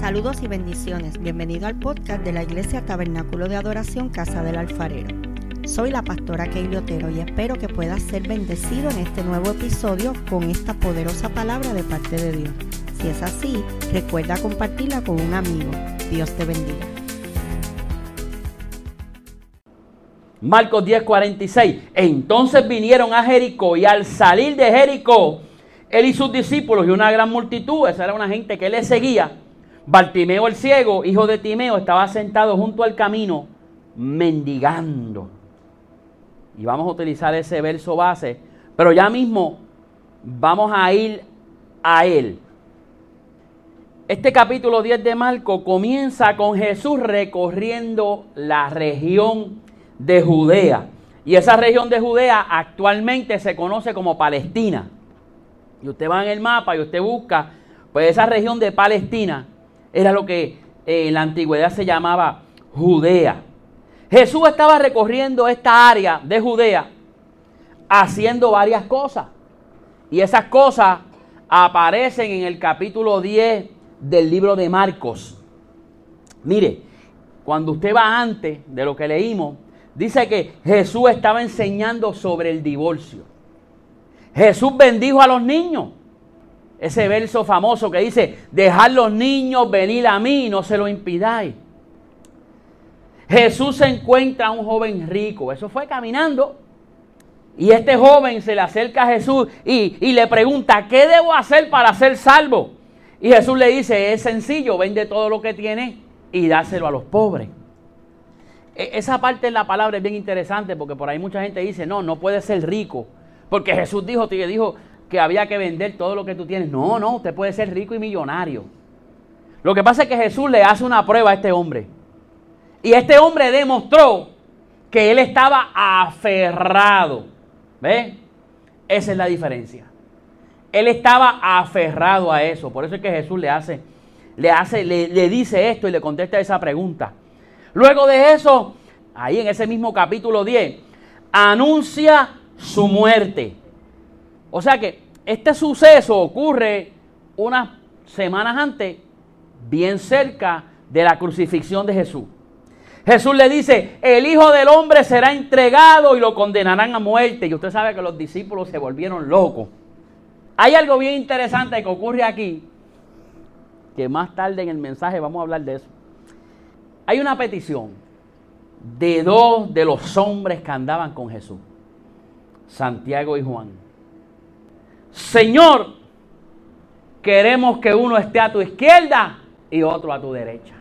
Saludos y bendiciones. Bienvenido al podcast de la Iglesia Tabernáculo de Adoración Casa del Alfarero. Soy la pastora Keili Otero y espero que puedas ser bendecido en este nuevo episodio con esta poderosa palabra de parte de Dios. Si es así, recuerda compartirla con un amigo. Dios te bendiga. Marcos 10:46. Entonces vinieron a Jericó y al salir de Jericó, él y sus discípulos y una gran multitud, esa era una gente que le seguía, Bartimeo el ciego, hijo de Timeo, estaba sentado junto al camino mendigando. Y vamos a utilizar ese verso base, pero ya mismo vamos a ir a él. Este capítulo 10 de Marcos comienza con Jesús recorriendo la región de Judea. Y esa región de Judea actualmente se conoce como Palestina. Y usted va en el mapa y usted busca, pues esa región de Palestina era lo que eh, en la antigüedad se llamaba Judea. Jesús estaba recorriendo esta área de Judea haciendo varias cosas. Y esas cosas aparecen en el capítulo 10 del libro de Marcos. Mire, cuando usted va antes de lo que leímos, dice que Jesús estaba enseñando sobre el divorcio. Jesús bendijo a los niños. Ese verso famoso que dice, dejad los niños venir a mí, no se lo impidáis. Jesús se encuentra a un joven rico, eso fue caminando. Y este joven se le acerca a Jesús y, y le pregunta, ¿qué debo hacer para ser salvo? Y Jesús le dice, es sencillo, vende todo lo que tiene y dáselo a los pobres. E, esa parte de la palabra es bien interesante porque por ahí mucha gente dice, no, no puede ser rico. Porque Jesús dijo, dijo que había que vender todo lo que tú tienes. No, no, usted puede ser rico y millonario. Lo que pasa es que Jesús le hace una prueba a este hombre. Y este hombre demostró que él estaba aferrado. ¿Ve? Esa es la diferencia. Él estaba aferrado a eso. Por eso es que Jesús le hace, le hace, le, le dice esto y le contesta esa pregunta. Luego de eso, ahí en ese mismo capítulo 10, anuncia su muerte. O sea que este suceso ocurre unas semanas antes, bien cerca de la crucifixión de Jesús. Jesús le dice, el Hijo del Hombre será entregado y lo condenarán a muerte. Y usted sabe que los discípulos se volvieron locos. Hay algo bien interesante que ocurre aquí, que más tarde en el mensaje vamos a hablar de eso. Hay una petición de dos de los hombres que andaban con Jesús, Santiago y Juan. Señor, queremos que uno esté a tu izquierda y otro a tu derecha.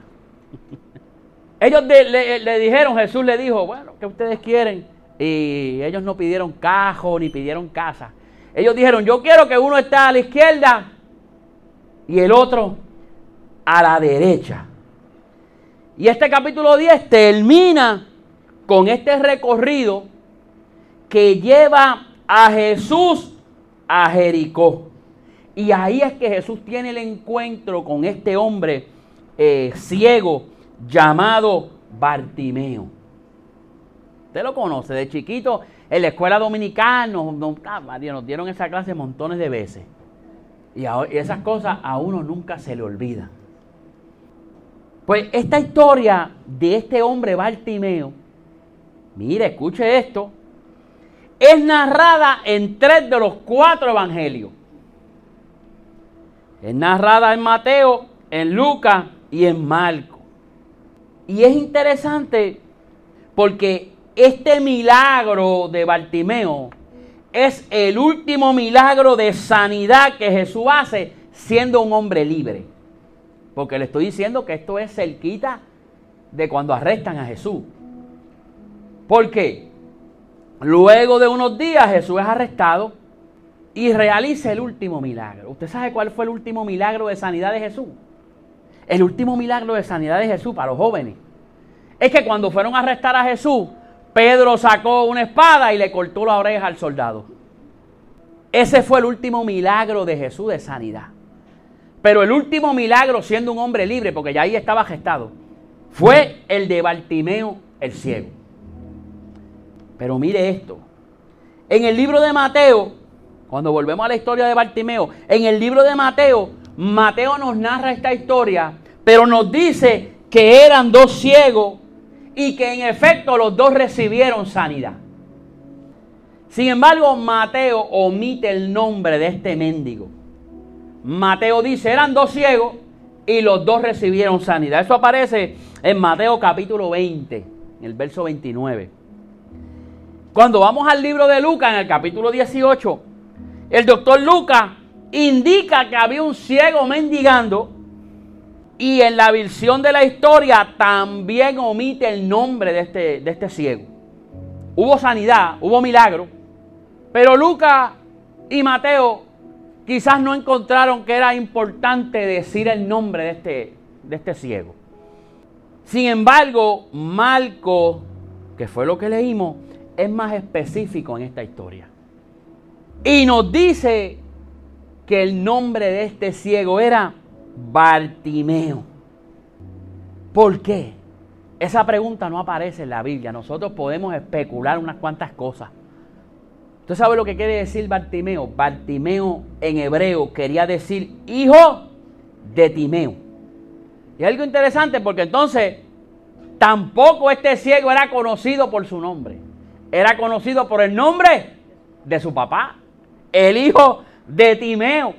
Ellos le, dijeron, Jesús le dijo, bueno, ¿qué ustedes quieren? Y ellos no pidieron cajo ni pidieron casa. Ellos dijeron, yo quiero que uno esté a la izquierda y el otro a la derecha. Y este capítulo 10 termina con este recorrido que lleva a Jesús a Jericó. Y ahí es que Jesús tiene el encuentro con este hombre eh, ciego llamado Bartimeo. Usted lo conoce, de chiquito en la escuela dominicana nos, nos, ah, dieron esa clase montones de veces. Y, y esas cosas a uno nunca se le olvidan. Pues esta historia de este hombre Bartimeo, mire, escuche esto, es narrada en tres de los cuatro evangelios. Es narrada en Mateo, en Lucas y en Marco. Y es interesante porque este milagro de Bartimeo es el último milagro de sanidad que Jesús hace siendo un hombre libre. Porque le estoy diciendo que esto es cerquita de cuando arrestan a Jesús. ¿Por qué? Luego de unos días Jesús es arrestado y realiza el último milagro. ¿Usted sabe cuál fue el último milagro de sanidad de Jesús? El último milagro de sanidad de Jesús para los jóvenes. Es que cuando fueron a arrestar a Jesús, Pedro sacó una espada y le cortó la oreja al soldado. Ese fue el último milagro de Jesús de sanidad. Pero el último milagro, siendo un hombre libre, porque ya ahí estaba gestado, fue el de Bartimeo el ciego. Pero mire esto. En el libro de Mateo, cuando volvemos a la historia de Bartimeo, en el libro de Mateo, Mateo nos narra esta historia pero nos dice que eran dos ciegos y que en efecto los dos recibieron sanidad. Sin embargo, Mateo omite el nombre de este mendigo. Mateo dice, eran dos ciegos y los dos recibieron sanidad. Eso aparece en Mateo capítulo 20, en el verso 29. Cuando vamos al libro de Lucas, en el capítulo 18, el doctor Lucas indica que había un ciego mendigando y en la visión de la historia también omite el nombre de este, de este ciego. Hubo sanidad, hubo milagro, pero Lucas y Mateo quizás no encontraron que era importante decir el nombre de este, de este ciego. Sin embargo, Marco, que fue lo que leímos, es más específico en esta historia. Y nos dice que el nombre de este ciego era Bartimeo. ¿Por qué? Esa pregunta no aparece en la Biblia. Nosotros podemos especular unas cuantas cosas. ¿Usted sabe lo que quiere decir Bartimeo? Bartimeo en hebreo quería decir hijo de Timeo. Y algo interesante porque entonces tampoco este ciego era conocido por su nombre. Era conocido por el nombre de su papá, el hijo de Timeo.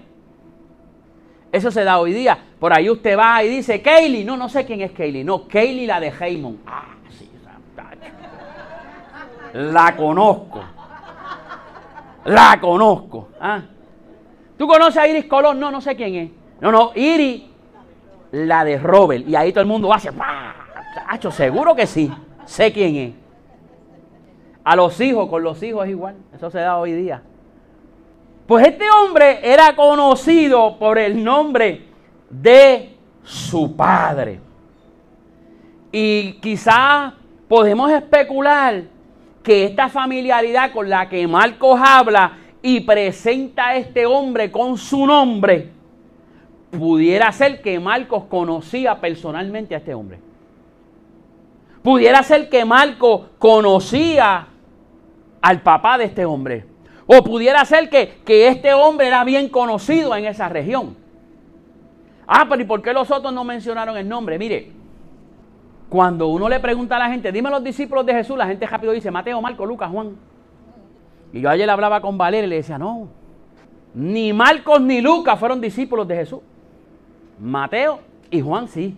Eso se da hoy día. Por ahí usted va y dice, Kaylee. No, no sé quién es Kaylee. No, Kaylee la de Haymon. Ah, sí, la conozco. La conozco. ¿ah? ¿Tú conoces a Iris Colón? No, no sé quién es. No, no, Iris, la de Robert. Y ahí todo el mundo hace. Hacho, seguro que sí. Sé quién es. A los hijos, con los hijos es igual. Eso se da hoy día. Pues este hombre era conocido por el nombre de su padre. Y quizás podemos especular que esta familiaridad con la que Marcos habla y presenta a este hombre con su nombre, pudiera ser que Marcos conocía personalmente a este hombre. Pudiera ser que Marcos conocía al papá de este hombre. O pudiera ser que, que este hombre era bien conocido en esa región. Ah, pero ¿y por qué los otros no mencionaron el nombre? Mire, cuando uno le pregunta a la gente, dime los discípulos de Jesús, la gente rápido dice Mateo, Marco, Lucas, Juan. Y yo ayer hablaba con Valeria y le decía, no, ni Marcos ni Lucas fueron discípulos de Jesús. Mateo y Juan sí.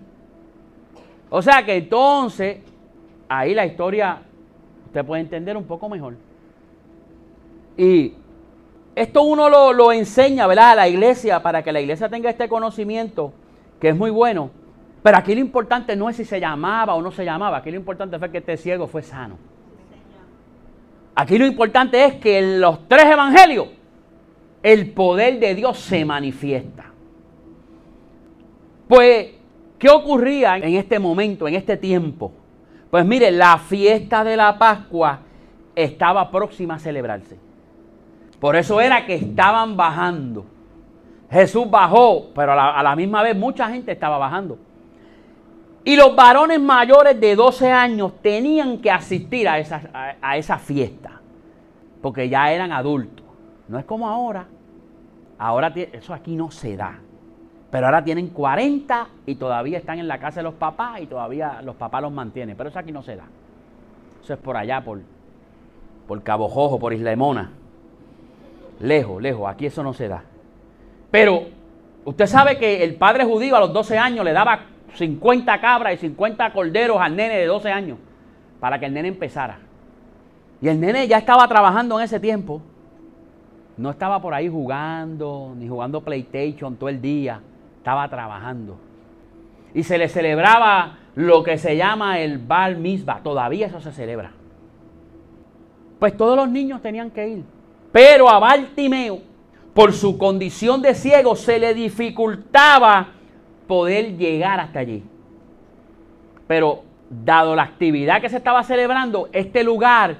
O sea que entonces, ahí la historia usted puede entender un poco mejor. Y esto uno lo, lo enseña, ¿verdad? A la iglesia para que la iglesia tenga este conocimiento, que es muy bueno. Pero aquí lo importante no es si se llamaba o no se llamaba, aquí lo importante fue que este ciego fue sano. Aquí lo importante es que en los tres evangelios el poder de Dios se manifiesta. Pues, ¿qué ocurría en este momento, en este tiempo? Pues mire, la fiesta de la Pascua estaba próxima a celebrarse. Por eso era que estaban bajando. Jesús bajó, pero a la, misma vez mucha gente estaba bajando. Y los varones mayores de 12 años tenían que asistir a esa, a, esa fiesta, porque ya eran adultos. No es como ahora. Ahora eso aquí no se da. Pero ahora tienen 40 y todavía están en la casa de los papás y todavía los papás los mantienen. Pero eso aquí no se da. Eso es por allá, por, por Cabo Jojo, por Isla Mona. Lejos, lejos. Aquí eso no se da. Pero usted sabe que el padre judío a los 12 años le daba 50 cabras y 50 corderos al nene de 12 años para que el nene empezara. Y el nene ya estaba trabajando en ese tiempo. No estaba por ahí jugando, ni jugando PlayStation todo el día. Estaba trabajando. Y se le celebraba lo que se llama el Bar Mitzvah. Todavía eso se celebra. Pues todos los niños tenían que ir. Pero a Bartimeo, por su condición de ciego, se le dificultaba poder llegar hasta allí. Pero dado la actividad que se estaba celebrando, este lugar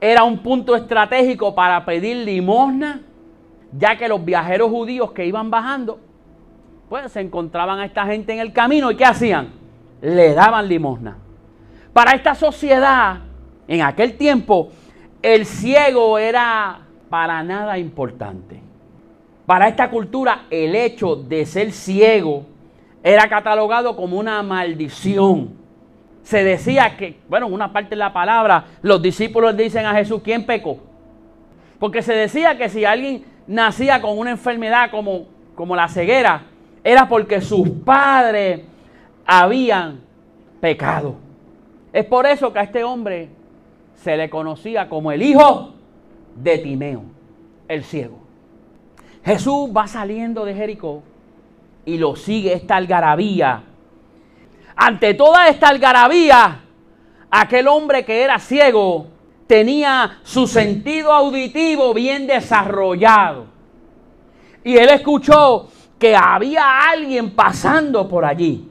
era un punto estratégico para pedir limosna, ya que los viajeros judíos que iban bajando, pues se encontraban a esta gente en el camino y ¿qué hacían? Le daban limosna. Para esta sociedad, en aquel tiempo, el ciego era para nada importante. Para esta cultura, el hecho de ser ciego era catalogado como una maldición. Se decía que, bueno, en una parte de la palabra, los discípulos dicen a Jesús, ¿quién pecó? Porque se decía que si alguien nacía con una enfermedad como, como la ceguera, era porque sus padres habían pecado. Es por eso que a este hombre se le conocía como el hijo de Timeo, el ciego. Jesús va saliendo de Jericó y lo sigue esta algarabía. Ante toda esta algarabía, aquel hombre que era ciego tenía su sentido auditivo bien desarrollado. Y él escuchó que había alguien pasando por allí.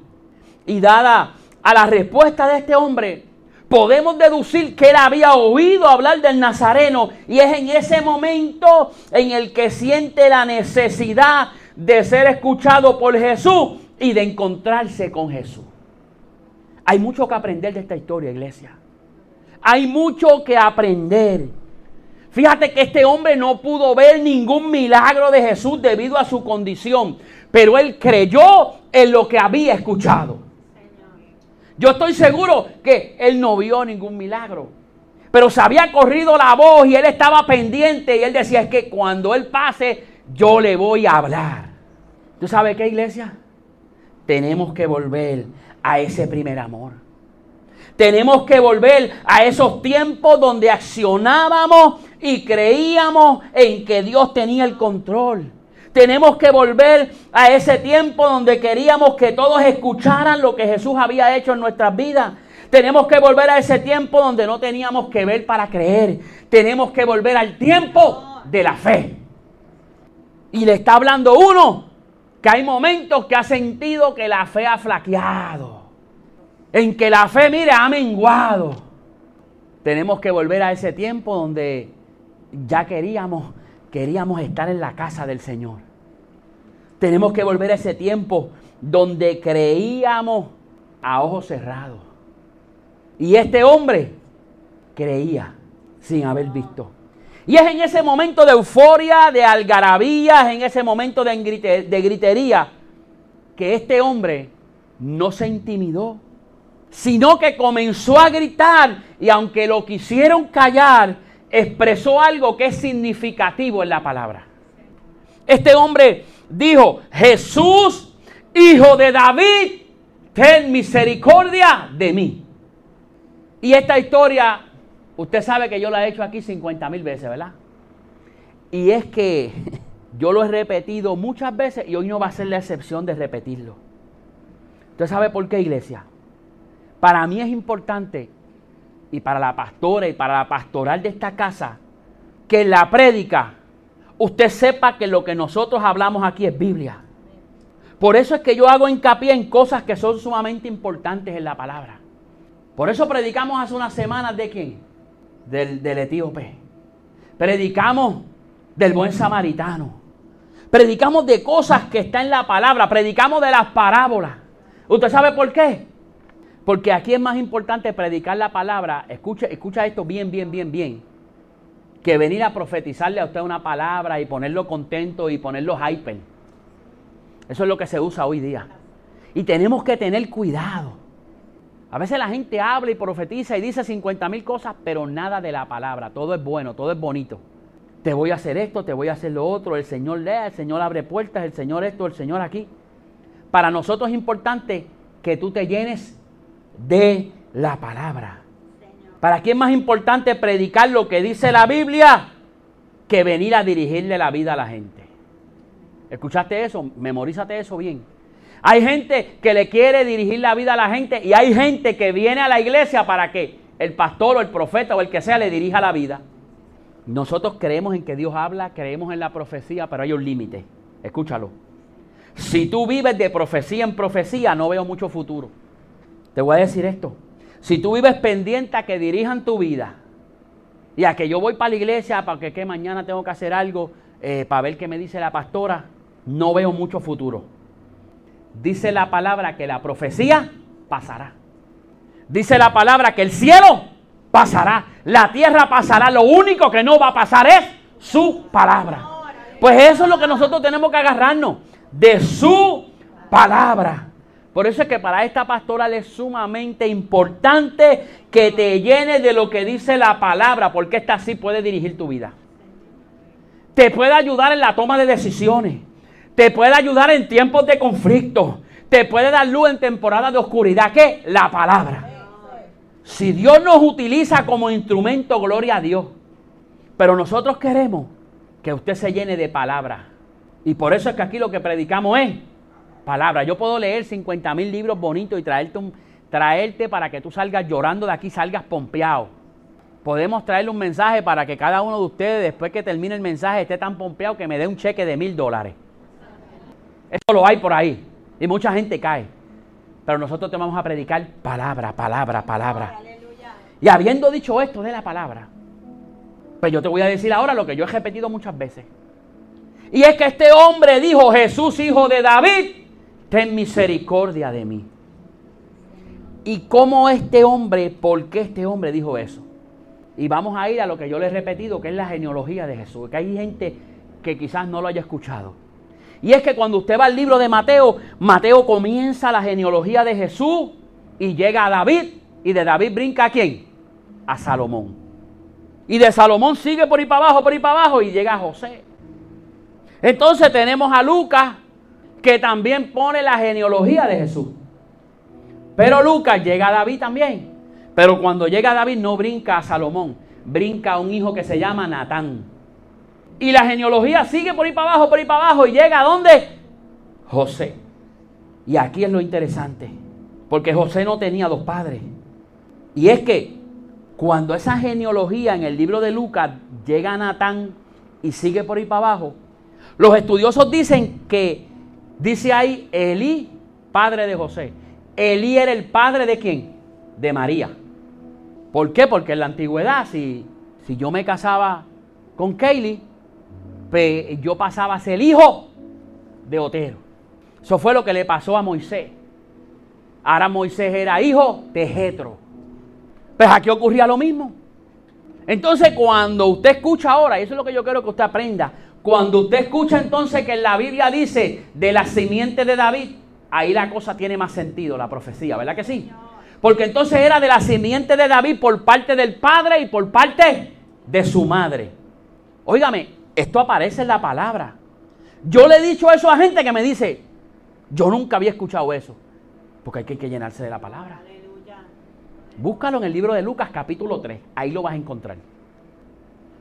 Y dada a la respuesta de este hombre, podemos deducir que él había oído hablar del Nazareno y es en ese momento en el que siente la necesidad de ser escuchado por Jesús y de encontrarse con Jesús. Hay mucho que aprender de esta historia, iglesia. Hay mucho que aprender. Fíjate que este hombre no pudo ver ningún milagro de Jesús debido a su condición, pero él creyó en lo que había escuchado. Yo estoy seguro que él no vio ningún milagro. Pero se había corrido la voz y él estaba pendiente y él decía, es que cuando él pase, yo le voy a hablar. ¿Tú sabes qué, iglesia? Tenemos que volver a ese primer amor. Tenemos que volver a esos tiempos donde accionábamos y creíamos en que Dios tenía el control. Tenemos que volver a ese tiempo donde queríamos que todos escucharan lo que Jesús había hecho en nuestras vidas. Tenemos que volver a ese tiempo donde no teníamos que ver para creer. Tenemos que volver al tiempo de la fe. Y le está hablando uno que hay momentos que ha sentido que la fe ha flaqueado. En que la fe, mire, ha menguado. Tenemos que volver a ese tiempo donde ya queríamos queríamos estar en la casa del Señor. Tenemos que volver a ese tiempo donde creíamos a ojos cerrados. Y este hombre creía sin haber visto. Y es en ese momento de euforia, de algarabía, en ese momento de, de gritería, que este hombre no se intimidó, sino que comenzó a gritar y aunque lo quisieron callar, expresó algo que es significativo en la palabra. Este hombre dijo, Jesús, hijo de David, ten misericordia de mí. Y esta historia, usted sabe que yo la he hecho aquí 50 mil veces, ¿verdad? Y es que yo lo he repetido muchas veces y hoy no va a ser la excepción de repetirlo. ¿Usted sabe por qué, iglesia? Para mí es importante y para la pastora y para la pastoral de esta casa, que la prédica usted sepa que lo que nosotros hablamos aquí es Biblia. Por eso es que yo hago hincapié en cosas que son sumamente importantes en la palabra. Por eso predicamos hace unas semanas de quién? Del, etíope. Predicamos del buen samaritano. Predicamos de cosas que están en la palabra. Predicamos de las parábolas. ¿Usted sabe por qué? Porque aquí es más importante predicar la palabra. Escucha, escucha esto bien, bien, bien, bien. Que venir a profetizarle a usted una palabra y ponerlo contento y ponerlo hyper. Eso es lo que se usa hoy día. Y tenemos que tener cuidado. A veces la gente habla y profetiza y dice 50 mil cosas, pero nada de la palabra. Todo es bueno, todo es bonito. Te voy a hacer esto, te voy a hacer lo otro. El Señor lea, el Señor abre puertas, el Señor esto, el Señor aquí. Para nosotros es importante que tú te llenes de la palabra. ¿Para quién es más importante predicar lo que dice la Biblia que venir a dirigirle la vida a la gente? ¿Escuchaste eso? Memorízate eso bien. Hay gente que le quiere dirigir la vida a la gente y hay gente que viene a la iglesia para que el pastor o el profeta o el que sea le dirija la vida. Nosotros creemos en que Dios habla, creemos en la profecía, pero hay un límite. Escúchalo. Si tú vives de profecía en profecía, no veo mucho futuro. Te voy a decir esto. Si tú vives pendiente a que dirijan tu vida y a que yo voy para la iglesia para que, mañana tengo que hacer algo eh, para ver qué me dice la pastora, no veo mucho futuro. Dice la palabra que la profecía pasará. Dice la palabra que el cielo pasará, la tierra pasará. Lo único que no va a pasar es su palabra. Pues eso es lo que nosotros tenemos que agarrarnos de su palabra. Por eso es que para esta pastoral es sumamente importante que te llenes de lo que dice la palabra, porque esta sí puede dirigir tu vida. Te puede ayudar en la toma de decisiones. Te puede ayudar en tiempos de conflicto. Te puede dar luz en temporada de oscuridad. ¿Qué? La palabra. Si Dios nos utiliza como instrumento, gloria a Dios. Pero nosotros queremos que usted se llene de palabra. Y por eso es que aquí lo que predicamos es palabra. Yo puedo leer 50 mil libros bonitos y traerte, un, traerte para que tú salgas llorando de aquí, salgas pompeado. Podemos traerle un mensaje para que cada uno de ustedes, después que termine el mensaje, esté tan pompeado que me dé un cheque de mil dólares. Eso lo hay por ahí. Y mucha gente cae. Pero nosotros te vamos a predicar palabra, palabra, palabra. Y habiendo dicho esto de la palabra, pues yo te voy a decir ahora lo que yo he repetido muchas veces. Y es que este hombre dijo, Jesús, hijo de David, ten misericordia de mí. ¿Y cómo este hombre, por qué este hombre dijo eso? Y vamos a ir a lo que yo le he repetido, que es la genealogía de Jesús, que hay gente que quizás no lo haya escuchado. Y es que cuando usted va al libro de Mateo, Mateo comienza la genealogía de Jesús y llega a David, y de David brinca a quién? A Salomón. Y de Salomón sigue por ahí para abajo, por ahí para abajo, y llega a José. Entonces tenemos a Lucas, que también pone la genealogía de Jesús. Pero Lucas llega a David también. Pero cuando llega David no brinca a Salomón, brinca a un hijo que se llama Natán. Y la genealogía sigue por ahí para abajo, por ahí para abajo y llega a dónde? José. Y aquí es lo interesante, porque José no tenía dos padres. Y es que cuando esa genealogía en el libro de Lucas llega a Natán y sigue por ahí para abajo, los estudiosos dicen que Dice ahí Elí, padre de José. Elí era el padre de quién? De María. ¿Por qué? Porque en la antigüedad, si, si yo me casaba con Kaylee, pues yo pasaba a ser hijo de Otero. Eso fue lo que le pasó a Moisés. Ahora Moisés era hijo de Jetro. Pues aquí ocurría lo mismo. Entonces, cuando usted escucha ahora, y eso es lo que yo quiero que usted aprenda, cuando usted escucha entonces que la Biblia dice de la simiente de David, ahí la cosa tiene más sentido, la profecía, ¿verdad que sí? Porque entonces era de la simiente de David por parte del padre y por parte de su madre. Óigame, esto aparece en la palabra. Yo le he dicho eso a gente que me dice, yo nunca había escuchado eso. Porque hay que llenarse de la palabra. Búscalo en el libro de Lucas capítulo 3. Ahí lo vas a encontrar.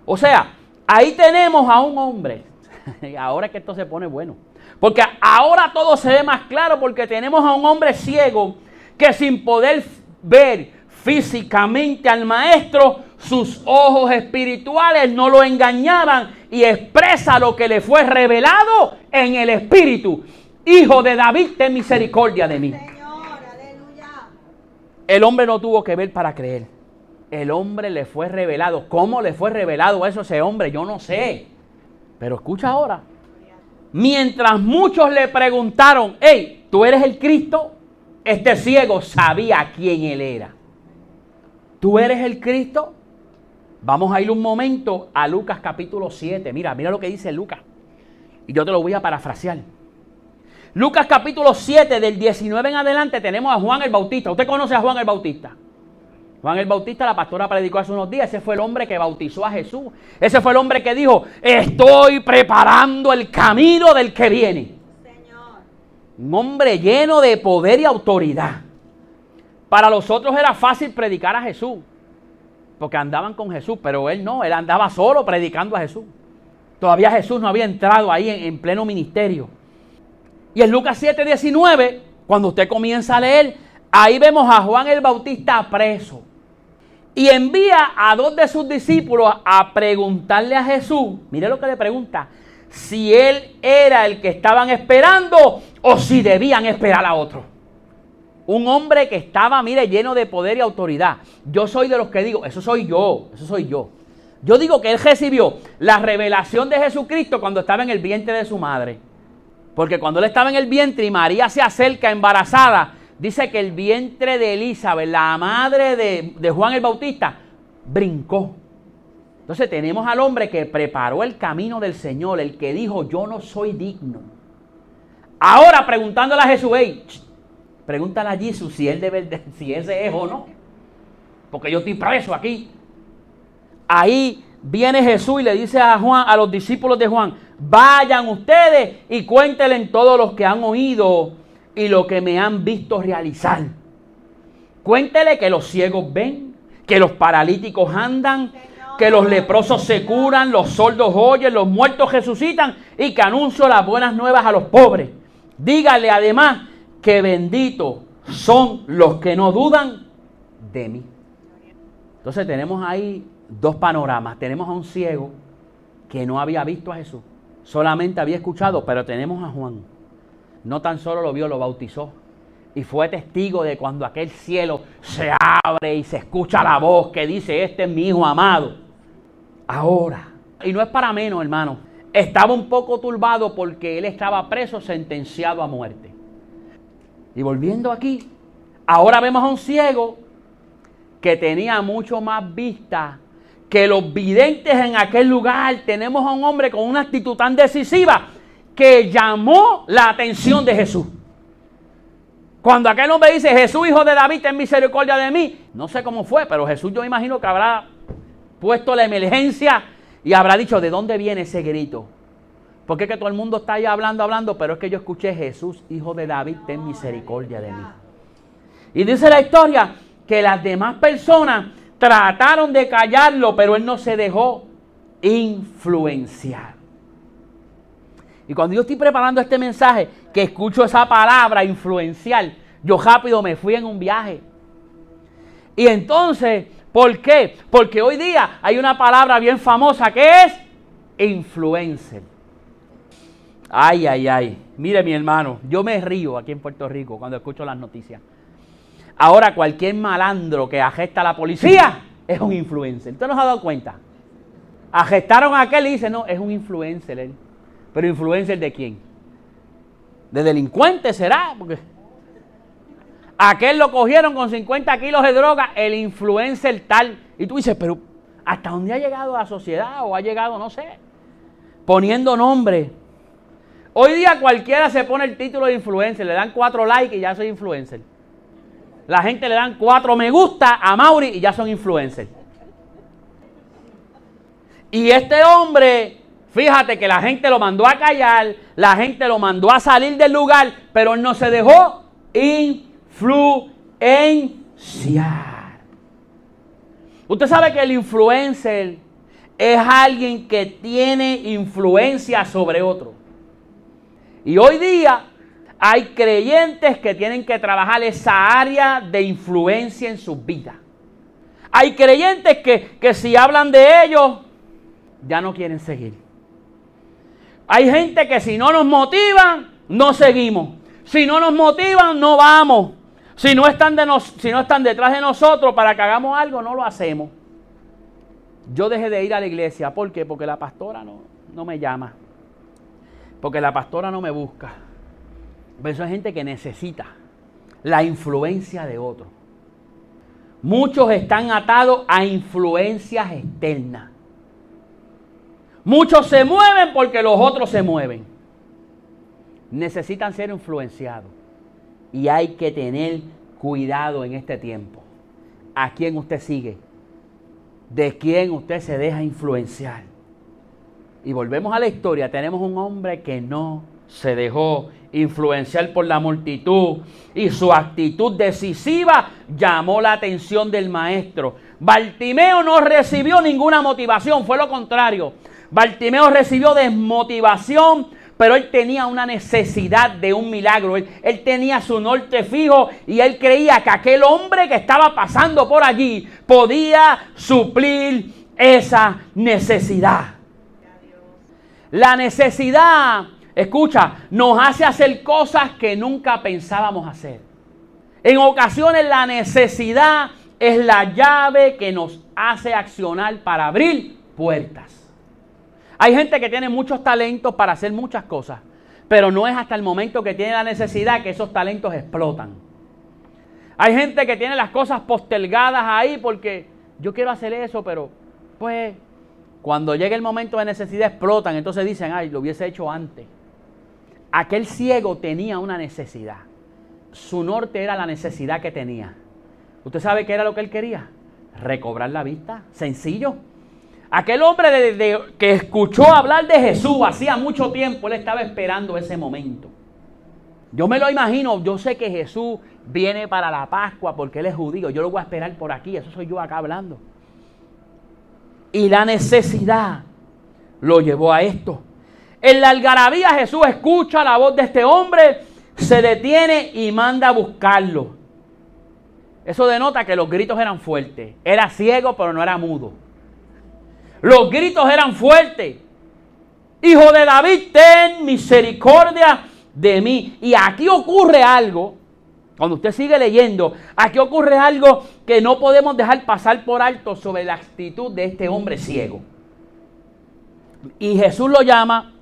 O sea, Ahí tenemos a un hombre. ahora es que esto se pone bueno. Porque ahora todo se ve más claro porque tenemos a un hombre ciego que sin poder ver físicamente al maestro, sus ojos espirituales no lo engañaban y expresa lo que le fue revelado en el espíritu. Hijo de David, ten misericordia de mí. El hombre no tuvo que ver para creer el hombre le fue revelado. ¿Cómo le fue revelado eso a ese hombre? Yo no sé. Pero escucha ahora. Mientras muchos le preguntaron, hey, ¿tú eres el Cristo? Este ciego sabía quién él era. ¿Tú eres el Cristo? Vamos a ir un momento a Lucas capítulo 7. Mira, mira lo que dice Lucas. Y yo te lo voy a parafrasear. Lucas capítulo 7, del 19 en adelante, tenemos a Juan el Bautista. ¿Usted conoce a Juan el Bautista? Juan el Bautista, la pastora predicó hace unos días, ese fue el hombre que bautizó a Jesús. Ese fue el hombre que dijo, estoy preparando el camino del que viene. Señor. Un hombre lleno de poder y autoridad. Para los otros era fácil predicar a Jesús, porque andaban con Jesús, pero él no, él andaba solo predicando a Jesús. Todavía Jesús no había entrado ahí en, en pleno ministerio. Y en Lucas 7:19, cuando usted comienza a leer, ahí vemos a Juan el Bautista preso y envía a dos de sus discípulos a preguntarle a Jesús, mire lo que le pregunta, si él era el que estaban esperando o si debían esperar a otro. Un hombre que estaba, mire, lleno de poder y autoridad. Yo soy de los que digo, eso soy yo, eso soy yo. Yo digo que él recibió la revelación de Jesucristo cuando estaba en el vientre de su madre. Porque cuando él estaba en el vientre y María se acerca embarazada, dice que el vientre de Elizabeth, la madre de, Juan el Bautista, brincó. Entonces tenemos al hombre que preparó el camino del Señor, el que dijo, yo no soy digno. Ahora preguntándole a Jesús, Pregúntale a Jesús si él debe, si ese es o no. Porque yo estoy preso aquí. Ahí viene Jesús y le dice a Juan, a los discípulos de Juan, vayan ustedes y cuéntenle todos los que han oído y lo que me han visto realizar. Cuéntele que los ciegos ven, que los paralíticos andan, que los leprosos se curan, los sordos oyen, los muertos resucitan y que anuncio las buenas nuevas a los pobres. Dígale además que benditos son los que no dudan de mí. Entonces tenemos ahí dos panoramas. Tenemos a un ciego que no había visto a Jesús, solamente había escuchado, pero tenemos a Juan. No tan solo lo vio, lo bautizó. Y fue testigo de cuando aquel cielo se abre y se escucha la voz que dice, este es mi hijo amado. Ahora, y no es para menos, hermano, estaba un poco turbado porque él estaba preso, sentenciado a muerte. Y volviendo aquí, ahora vemos a un ciego que tenía mucho más vista que los videntes en aquel lugar. Tenemos a un hombre con una actitud tan decisiva que llamó la atención de Jesús. Cuando aquel hombre dice, Jesús, hijo de David, ten misericordia de mí, no sé cómo fue, pero Jesús yo imagino que habrá puesto la emergencia y habrá dicho, ¿de dónde viene ese grito? Porque es que todo el mundo está ahí hablando, hablando, pero es que yo escuché Jesús, hijo de David, ten misericordia de mí. Y dice la historia que las demás personas trataron de callarlo, pero él no se dejó influenciar. Y cuando yo estoy preparando este mensaje, que escucho esa palabra influencial, yo rápido me fui en un viaje. Y entonces, ¿por qué? Porque hoy día hay una palabra bien famosa que es influencer. Ay, ay, ay. Mire mi hermano, yo me río aquí en Puerto Rico cuando escucho las noticias. Ahora cualquier malandro que agesta a la policía es un influencer. ¿Usted nos ha dado cuenta? Agestaron a aquel y dice, no, es un influencer él. Pero influencer de quién? De delincuente será, porque aquel lo cogieron con 50 kilos de droga, el influencer tal. Y tú dices, pero ¿hasta dónde ha llegado la sociedad? O ha llegado, no sé, poniendo nombre. Hoy día cualquiera se pone el título de influencer, le dan cuatro likes y ya soy influencer. La gente le dan cuatro me gusta a Mauri y ya son influencers. Y este hombre Fíjate que la gente lo mandó a callar, la gente lo mandó a salir del lugar, pero él no se dejó influenciar. Usted sabe que el influencer es alguien que tiene influencia sobre otro. Y hoy día hay creyentes que tienen que trabajar esa área de influencia en sus vidas. Hay creyentes que, que si hablan de ellos, ya no quieren seguir. Hay gente que si no nos motivan, no seguimos. Si no nos motivan, no vamos. Si no están, de si no están detrás de nosotros para que hagamos algo, no lo hacemos. Yo dejé de ir a la iglesia. ¿Por qué? Porque la pastora no, no me llama. Porque la pastora no me busca. Pero eso es gente que necesita la influencia de otros. Muchos están atados a influencias externas. Muchos se mueven porque los otros se mueven. Necesitan ser influenciados. Y hay que tener cuidado en este tiempo. ¿A quién usted sigue? ¿De quién usted se deja influenciar? Y volvemos a la historia. Tenemos un hombre que no se dejó influenciar por la multitud y su actitud decisiva llamó la atención del maestro. Bartimeo no recibió ninguna motivación, fue lo contrario. Bartimeo recibió desmotivación, pero él tenía una necesidad de un milagro. Él, él, tenía su norte fijo y él creía que aquel hombre que estaba pasando por allí podía suplir esa necesidad. La necesidad, escucha, nos hace hacer cosas que nunca pensábamos hacer. En ocasiones la necesidad es la llave que nos hace accionar para abrir puertas. Hay gente que tiene muchos talentos para hacer muchas cosas, pero no es hasta el momento que tiene la necesidad que esos talentos explotan. Hay gente que tiene las cosas postergadas ahí porque yo quiero hacer eso, pero pues cuando llega el momento de necesidad explotan, entonces dicen, ay, lo hubiese hecho antes. Aquel ciego tenía una necesidad. su norte era la necesidad que tenía. ¿Usted sabe qué era lo que él quería? Recobrar la vista. Sencillo. Aquel hombre que escuchó hablar de Jesús hacía mucho tiempo, él estaba esperando ese momento. Yo me lo imagino, yo sé que Jesús viene para la Pascua porque él es judío, yo lo voy a esperar por aquí, eso soy yo acá hablando. Y la necesidad lo llevó a esto. En la algarabía Jesús escucha la voz de este hombre, se detiene y manda a buscarlo. Eso denota que los gritos eran fuertes. Era ciego, pero no era mudo. Los gritos eran fuertes. Hijo de David, ten misericordia de mí. Y aquí ocurre algo, cuando usted sigue leyendo, aquí ocurre algo que no podemos dejar pasar por alto sobre la actitud de este hombre ciego. Y Jesús lo llama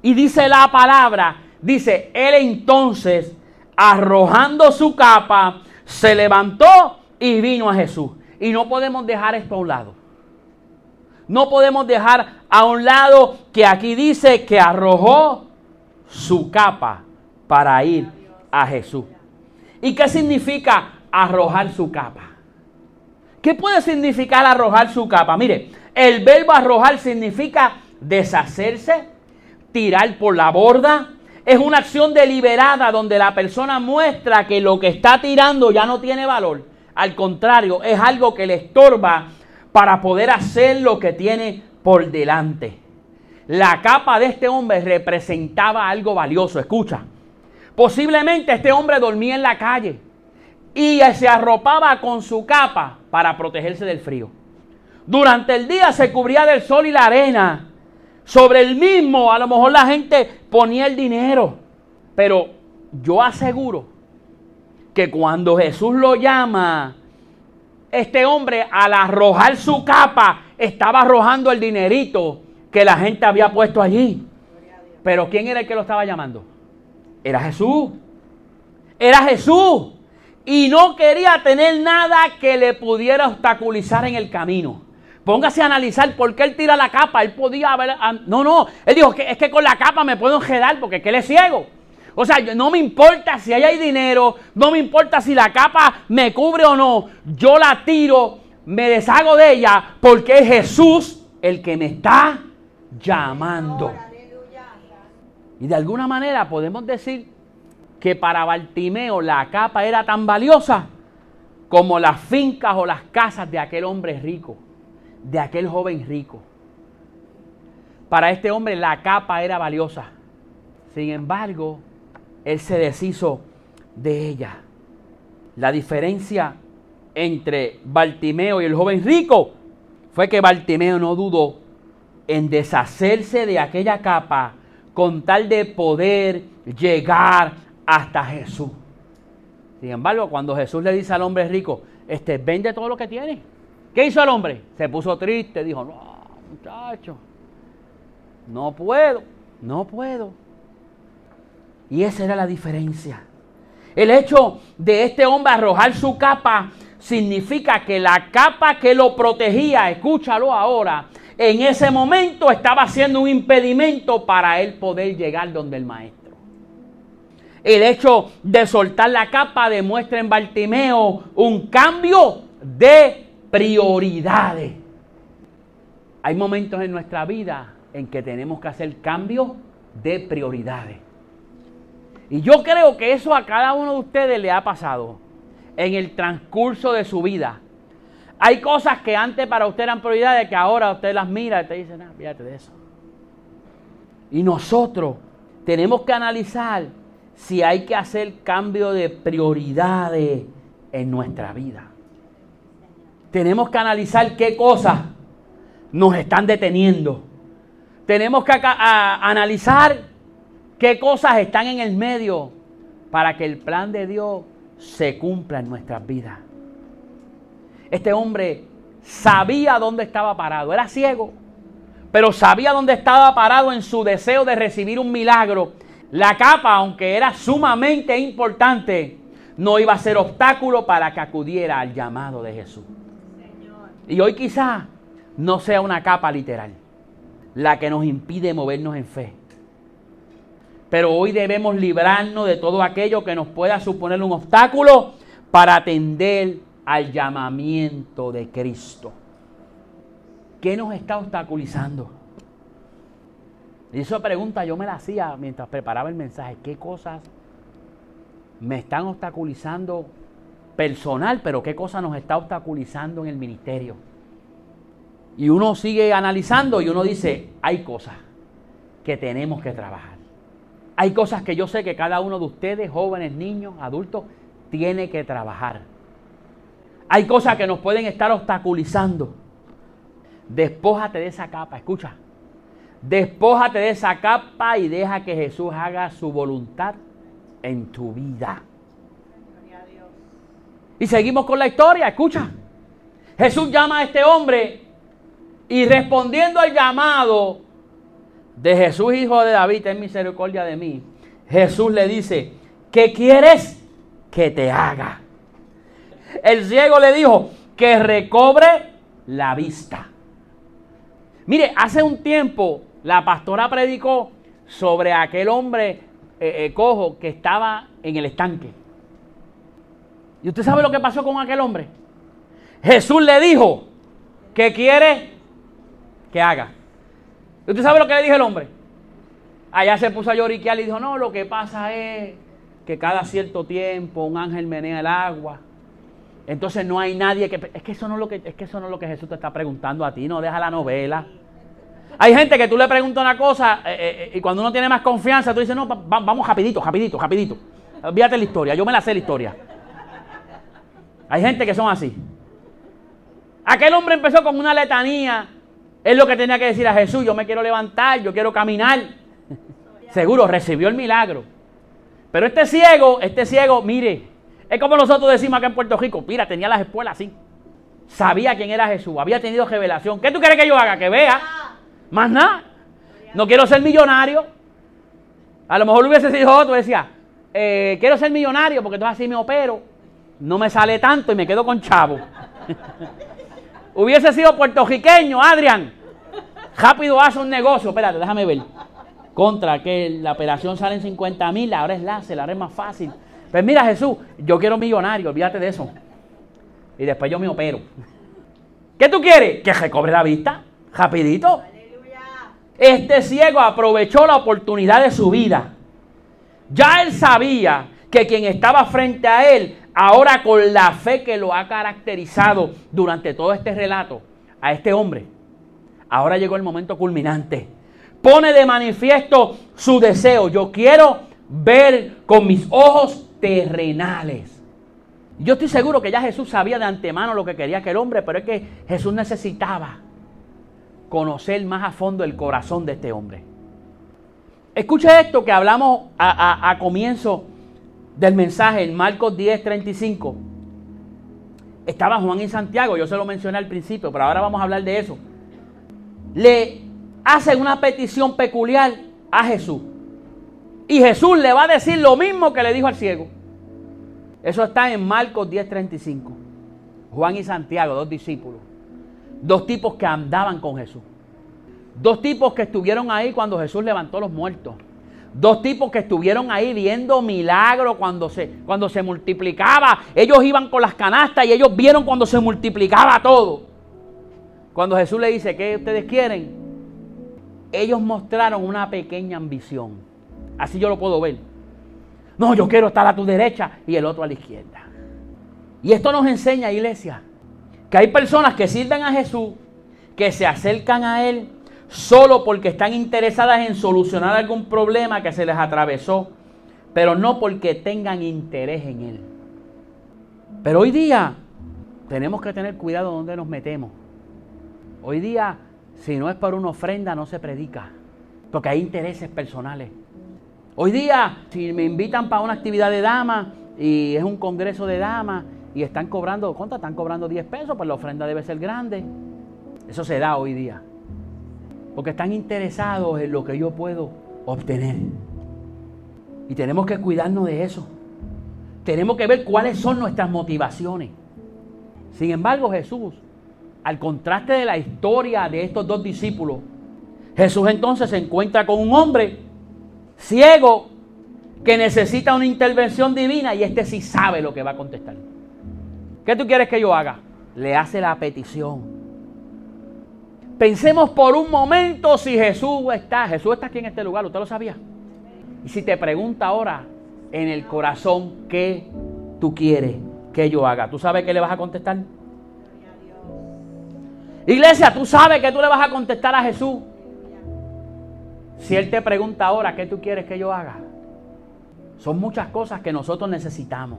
y dice la palabra, dice, él entonces, arrojando su capa, se levantó y vino a Jesús. Y no podemos dejar esto a un lado. No podemos dejar a un lado que aquí dice que arrojó su capa para ir a Jesús. ¿Y qué significa arrojar su capa? ¿Qué puede significar arrojar su capa? Mire, el verbo arrojar significa deshacerse, tirar por la borda. Es una acción deliberada donde la persona muestra que lo que está tirando ya no tiene valor. Al contrario, es algo que le estorba para poder hacer lo que tiene por delante. La capa de este hombre representaba algo valioso. Escucha, posiblemente este hombre dormía en la calle y se arropaba con su capa para protegerse del frío. Durante el día se cubría del sol y la arena sobre el mismo, a lo mejor la gente ponía el dinero. Pero yo aseguro que cuando Jesús lo llama, este hombre al arrojar su capa estaba arrojando el dinerito que la gente había puesto allí. Pero ¿quién era el que lo estaba llamando? Era Jesús. Era Jesús. Y no quería tener nada que le pudiera obstaculizar en el camino. Póngase a analizar por qué él tira la capa. Él podía haber. Ah, no, no. Él dijo que es que con la capa me puedo enjedar porque que él es ciego. O sea, no me importa si hay dinero, no me importa si la capa me cubre o no. Yo la tiro, me deshago de ella porque es Jesús el que me está llamando. Y de alguna manera podemos decir que para Bartimeo la capa era tan valiosa como las fincas o las casas de aquel hombre rico de aquel joven rico. Para este hombre la capa era valiosa. Sin embargo, él se deshizo de ella. La diferencia entre Bartimeo y el joven rico fue que Bartimeo no dudó en deshacerse de aquella capa con tal de poder llegar hasta Jesús. Sin embargo, cuando Jesús le dice al hombre rico, este, vende todo lo que tiene ¿Qué hizo el hombre? Se puso triste, dijo, no, muchacho, no puedo, no puedo. Y esa era la diferencia. El hecho de este hombre arrojar su capa significa que la capa que lo protegía, escúchalo ahora, en ese momento estaba siendo un impedimento para él poder llegar donde el maestro. El hecho de soltar la capa demuestra en Bartimeo un cambio de prioridades. Hay momentos en nuestra vida en que tenemos que hacer cambios de prioridades. Y yo creo que eso a cada uno de ustedes le ha pasado en el transcurso de su vida. Hay cosas que antes para usted eran prioridades que ahora usted las mira y te dice, no, fíjate de eso. Y nosotros tenemos que analizar si hay que hacer cambio de prioridades en nuestra vida tenemos que analizar qué cosas nos están deteniendo. Tenemos que analizar qué cosas están en el medio para que el plan de Dios se cumpla en nuestras vidas. Este hombre sabía dónde estaba parado, era ciego, pero sabía dónde estaba parado en su deseo de recibir un milagro. La capa, aunque era sumamente importante, no iba a ser obstáculo para que acudiera al llamado de Jesús. Y hoy quizá no sea una capa literal la que nos impide movernos en fe. Pero hoy debemos librarnos de todo aquello que nos pueda suponer un obstáculo para atender al llamamiento de Cristo. ¿Qué nos está obstaculizando? Y esa pregunta yo me la hacía mientras preparaba el mensaje. ¿Qué cosas me están obstaculizando personal, pero qué cosas nos está obstaculizando en el ministerio? Y uno sigue analizando y uno dice, hay cosas que tenemos que trabajar. Hay cosas que yo sé que cada uno de ustedes, jóvenes, niños, adultos, tiene que trabajar. Hay cosas que nos pueden estar obstaculizando. Despójate de esa capa, escucha. Despójate de esa capa y deja que Jesús haga su voluntad en tu vida. Y seguimos con la historia, escucha. Jesús llama a este hombre y respondiendo al llamado, de Jesús, hijo de David, ten misericordia de mí. Jesús le dice, ¿qué quieres que te haga? El ciego le dijo, que recobre la vista. Mire, hace un tiempo la pastora predicó sobre aquel hombre eh, eh, cojo que estaba en el estanque. ¿Y usted sabe lo que pasó con aquel hombre? Jesús le dijo, ¿qué quiere que haga? ¿Usted sabe lo que le dijo el hombre? Allá se puso a lloriquear y dijo, no, lo que pasa es que cada cierto tiempo un ángel menea el agua. Entonces no hay nadie que... Es que eso no es lo que, es que, eso no es lo que Jesús te está preguntando a ti, no deja la novela. Hay gente que tú le preguntas una cosa eh, eh, eh, y cuando uno tiene más confianza, tú dices, no, vamos rapidito, rapidito, rapidito. Olvídate la historia, yo me la sé la historia. Hay gente que son así. Aquel hombre empezó con una letanía es lo que tenía que decir a Jesús, yo me quiero levantar, yo quiero caminar. Seguro, recibió el milagro. Pero este ciego, este ciego, mire, es como nosotros decimos acá en Puerto Rico, mira, tenía las espuelas así. Sabía quién era Jesús, había tenido revelación. ¿Qué tú quieres que yo haga? Que vea. Más nada. No quiero ser millonario. A lo mejor hubiese sido otro, decía, eh, quiero ser millonario porque entonces así me opero. No me sale tanto y me quedo con chavo. Hubiese sido puertorriqueño, Adrián. Rápido hace un negocio. Espérate, déjame ver. Contra que la operación sale en 50 mil, ahora es láser, ahora es más fácil. Pues mira, Jesús, yo quiero millonario, olvídate de eso. Y después yo me opero. ¿Qué tú quieres? Que recobre la vista. Rapidito. Este ciego aprovechó la oportunidad de su vida. Ya él sabía que quien estaba frente a él Ahora con la fe que lo ha caracterizado durante todo este relato a este hombre, ahora llegó el momento culminante. Pone de manifiesto su deseo. Yo quiero ver con mis ojos terrenales. Yo estoy seguro que ya Jesús sabía de antemano lo que quería aquel hombre, pero es que Jesús necesitaba conocer más a fondo el corazón de este hombre. Escuche esto que hablamos a, a comienzo del mensaje en Marcos 10, 35, estaba Juan y Santiago, yo se lo mencioné al principio, pero ahora vamos a hablar de eso. Le hacen una petición peculiar a Jesús. Y Jesús le va a decir lo mismo que le dijo al ciego. Eso está en Marcos 35 Juan y Santiago, dos discípulos. Dos tipos que andaban con Jesús. Dos tipos que estuvieron ahí cuando Jesús levantó los muertos. Dos tipos que estuvieron ahí viendo milagros cuando se, cuando se multiplicaba. Ellos iban con las canastas y ellos vieron cuando se multiplicaba todo. Cuando Jesús le dice, ¿qué ustedes quieren? Ellos mostraron una pequeña ambición. Así yo lo puedo ver. No, yo quiero estar a tu derecha y el otro a la izquierda. Y esto nos enseña, iglesia, que hay personas que sirven a Jesús, que se acercan a Él solo porque están interesadas en solucionar algún problema que se les atravesó, pero no porque tengan interés en él. Pero hoy día tenemos que tener cuidado donde nos metemos. Hoy día, si no es por una ofrenda, no se predica, porque hay intereses personales. Hoy día, si me invitan para una actividad de damas y es un congreso de damas y están cobrando, ¿cuánto? Están cobrando 10 pesos, pues la ofrenda debe ser grande. Eso se da hoy día porque están interesados en lo que yo puedo obtener. Y tenemos que cuidarnos de eso. Tenemos que ver cuáles son nuestras motivaciones. Sin embargo, Jesús, al contraste de la historia de estos dos discípulos, Jesús entonces se encuentra con un hombre ciego que necesita una intervención divina y este sí sabe lo que va a contestar. ¿Qué tú quieres que yo haga? Le hace la petición. Pensemos por un momento si Jesús está. Jesús está aquí en este lugar, ¿usted lo sabía? Y si te pregunta ahora en el corazón qué tú quieres que yo haga, ¿tú sabes qué le vas a contestar? Iglesia, tú sabes que tú le vas a contestar a Jesús. Si Él te pregunta ahora, ¿qué tú quieres que yo haga? Son muchas cosas que nosotros necesitamos.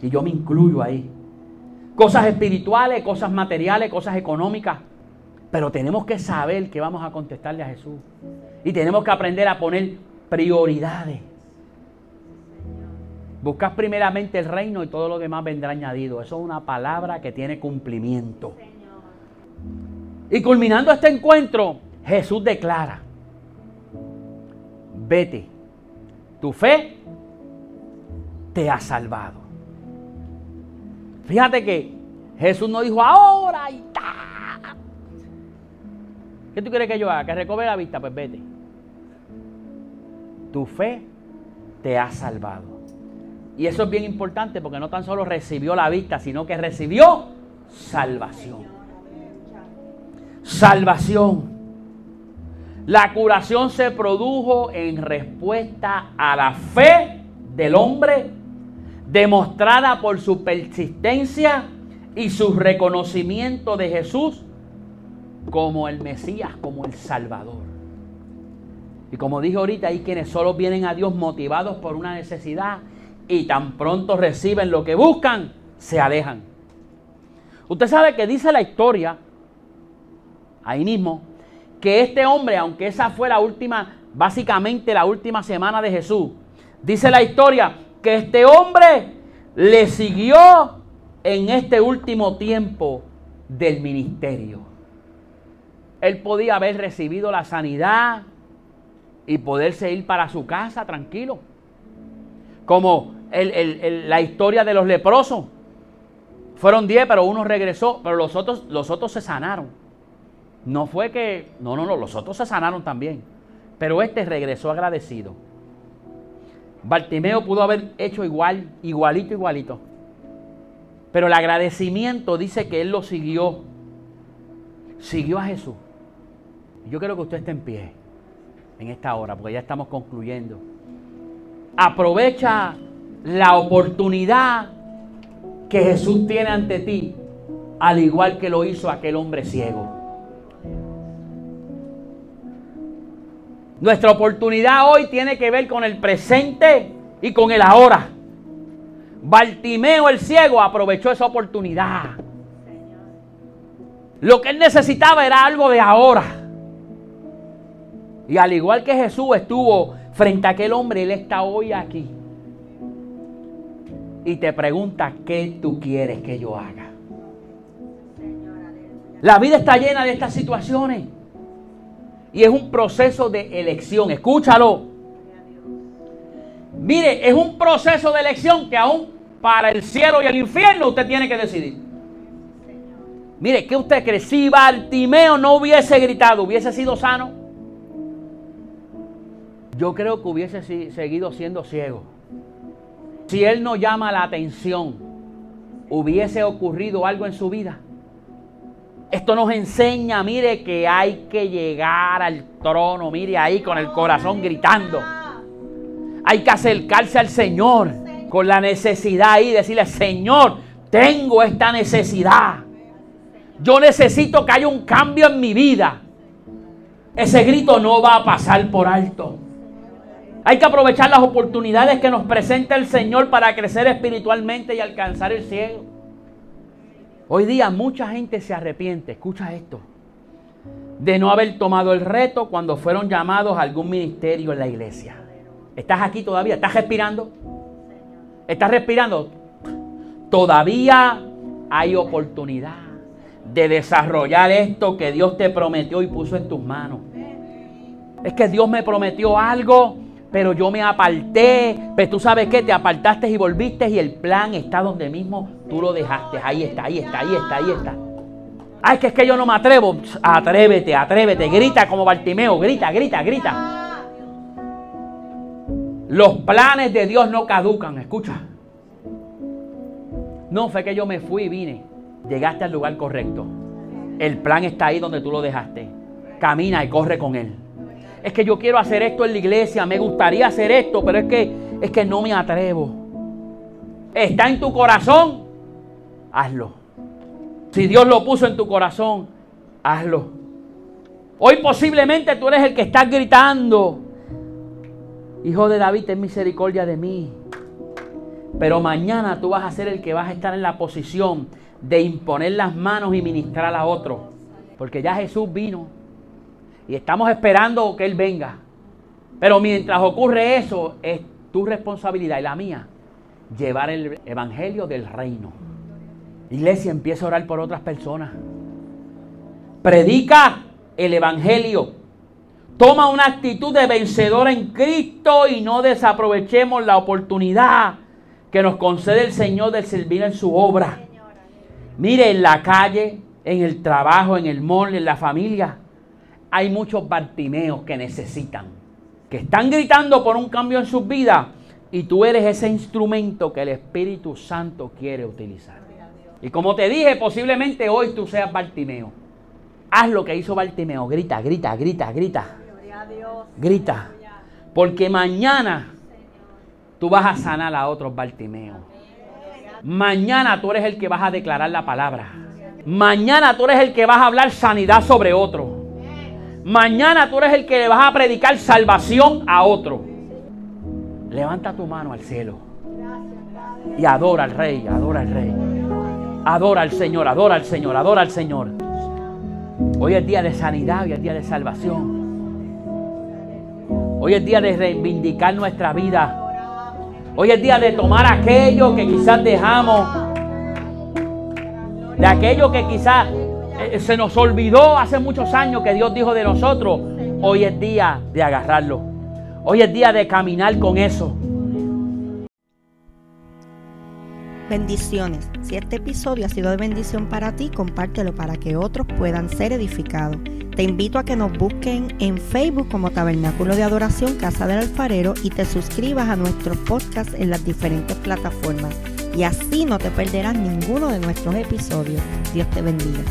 Y yo me incluyo ahí. Cosas espirituales, cosas materiales, cosas económicas. Pero tenemos que saber que vamos a contestarle a Jesús. Y tenemos que aprender a poner prioridades. Buscas primeramente el reino y todo lo demás vendrá añadido. Eso es una palabra que tiene cumplimiento. Y culminando este encuentro, Jesús declara, vete tu fe te ha salvado. Fíjate que Jesús no dijo ahora y ta. ¿Qué tú quieres que yo haga? Que recobre la vista, pues vete. Tu fe te ha salvado. Y eso es bien importante porque no tan solo recibió la vista, sino que recibió salvación. Salvación. La curación se produjo en respuesta a la fe del hombre, demostrada por su persistencia y su reconocimiento de Jesús como el Mesías, como el Salvador. Y como dije ahorita, hay quienes solo vienen a Dios motivados por una necesidad y tan pronto reciben lo que buscan, se alejan. Usted sabe que dice la historia, ahí mismo, que este hombre, aunque esa fue la última, básicamente la última semana de Jesús, dice la historia que este hombre le siguió en este último tiempo del ministerio. Él podía haber recibido la sanidad y poderse ir para su casa tranquilo. Como la historia de los leprosos. Fueron diez, pero uno regresó, pero los otros, los otros se sanaron. No fue que, no, no, no, los otros se sanaron también, pero este regresó agradecido. Bartimeo pudo haber hecho igual, igualito, igualito. Pero el agradecimiento dice que él lo siguió. Siguió a Jesús. Yo quiero que usted esté en pie en esta hora, porque ya estamos concluyendo. Aprovecha la oportunidad que Jesús tiene ante ti, al igual que lo hizo aquel hombre ciego. Nuestra oportunidad hoy tiene que ver con el presente y con el ahora. Bartimeo el ciego aprovechó esa oportunidad. Lo que él necesitaba era algo de ahora. Y al igual que Jesús estuvo frente a aquel hombre, él está hoy aquí. Y te pregunta, ¿qué tú quieres que yo haga? La vida está llena de estas situaciones. Y es un proceso de elección. Escúchalo. Mire, es un proceso de elección que aún para el cielo y el infierno usted tiene que decidir. Mire, ¿qué usted cree? Si Bartimeo no hubiese gritado, ¿hubiese sido sano? Yo creo que hubiese seguido siendo ciego. Si él no llama la atención, ¿hubiese ocurrido algo en su vida? Esto nos enseña, mire, que hay que llegar al trono, mire ahí con el corazón gritando. Hay que acercarse al Señor con la necesidad y decirle, Señor, tengo esta necesidad. Yo necesito que haya un cambio en mi vida. Ese grito no va a pasar por alto. Hay que aprovechar las oportunidades que nos presenta el Señor para crecer espiritualmente y alcanzar el cielo. Hoy día mucha gente se arrepiente, escucha esto, de no haber tomado el reto cuando fueron llamados a algún ministerio en la iglesia. ¿Estás aquí todavía? ¿Estás respirando? ¿Estás respirando? Todavía hay oportunidad de desarrollar esto que Dios te prometió y puso en tus manos. Es que Dios me prometió algo pero yo me aparté. Pero tú sabes qué, te apartaste y volviste y el plan está donde mismo tú lo dejaste. Ahí está, ahí está, ahí está, ahí está. Ay, que es que yo no me atrevo. Atrévete, atrévete, grita como Bartimeo, grita, grita, grita. Los planes de Dios no caducan, escucha. No fue que yo me fui y vine. Llegaste al lugar correcto. El plan está ahí donde tú lo dejaste. Camina y corre con él. Es que yo quiero hacer esto en la iglesia, me gustaría hacer esto, pero es que es que no me atrevo. Está en tu corazón, hazlo. Si Dios lo puso en tu corazón, hazlo. Hoy posiblemente tú eres el que está gritando. Hijo de David, ten misericordia de mí. Pero mañana tú vas a ser el que vas a estar en la posición de imponer las manos y ministrar a otro. Porque ya Jesús vino. Y estamos esperando que Él venga. Pero mientras ocurre eso, es tu responsabilidad y la mía llevar el evangelio del reino. Iglesia, empieza a orar por otras personas. Predica el evangelio. Toma una actitud de vencedor en Cristo y no desaprovechemos la oportunidad que nos concede el Señor de servir en su obra. Mire, en la calle, en el trabajo, en el mall, en la familia, hay muchos bartimeos que necesitan, que están gritando por un cambio en sus vidas y tú eres ese instrumento que el Espíritu Santo quiere utilizar. Y como te dije, posiblemente hoy tú seas Bartimeo. Haz lo que hizo Bartimeo. Grita, grita, grita, grita. Grita. Porque mañana tú vas a sanar a otros Bartimeos. Mañana tú eres el que vas a declarar la palabra. Mañana tú eres el que vas a hablar sanidad sobre otro. Mañana tú eres el que vas a predicar salvación a otro. Levanta tu mano al cielo. Y adora al rey, adora al rey. Adora al Señor, adora al Señor, adora al Señor. Hoy es día de sanidad, hoy es día de salvación. Hoy es día de reivindicar nuestra vida. Hoy es día de tomar aquello que quizás dejamos. De aquello que quizás eh, se nos olvidó hace muchos años que Dios dijo de nosotros. Hoy es día de agarrarlo. Hoy es día de caminar con eso. Bendiciones. Si este episodio ha sido de bendición para ti, compártelo para que otros puedan ser edificados. Te invito a que nos busquen en Facebook como Tabernáculo de Adoración Casa del Alfarero y te suscribas a nuestros podcasts en las diferentes plataformas. Y así no te perderás ninguno de nuestros episodios. Dios te bendiga.